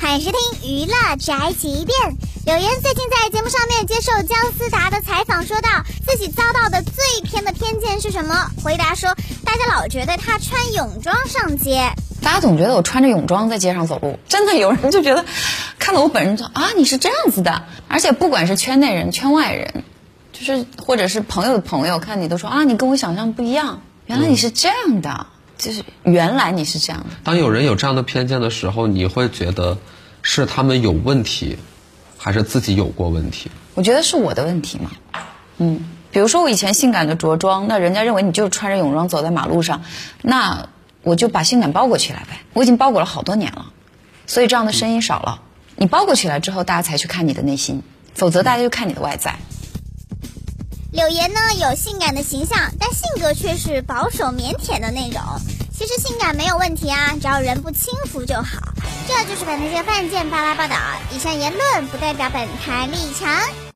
欢迎收听娱乐宅急便。柳岩最近在节目上面接受姜思达的采访，说到自己遭到的最偏的偏见是什么？回答说，大家老觉得他穿泳装上街，大家总觉得我穿着泳装在街上走路，真的有人就觉得看到我本人就啊，你是这样子的。而且不管是圈内人、圈外人，就是或者是朋友的朋友，看你都说啊，你跟我想象不一样，原来你是这样的。就是原来你是这样的。当有人有这样的偏见的时候，你会觉得是他们有问题，还是自己有过问题？我觉得是我的问题嘛。嗯，比如说我以前性感的着装，那人家认为你就是穿着泳装走在马路上，那我就把性感包裹起来呗。我已经包裹了好多年了，所以这样的声音少了。你包裹起来之后，大家才去看你的内心，否则大家就看你的外在。柳岩呢有性感的形象，但性格却是保守腼腆的那种。其实性感没有问题啊，只要人不轻浮就好。这就是本台犯贱巴拉报道，以上言论不代表本台立场。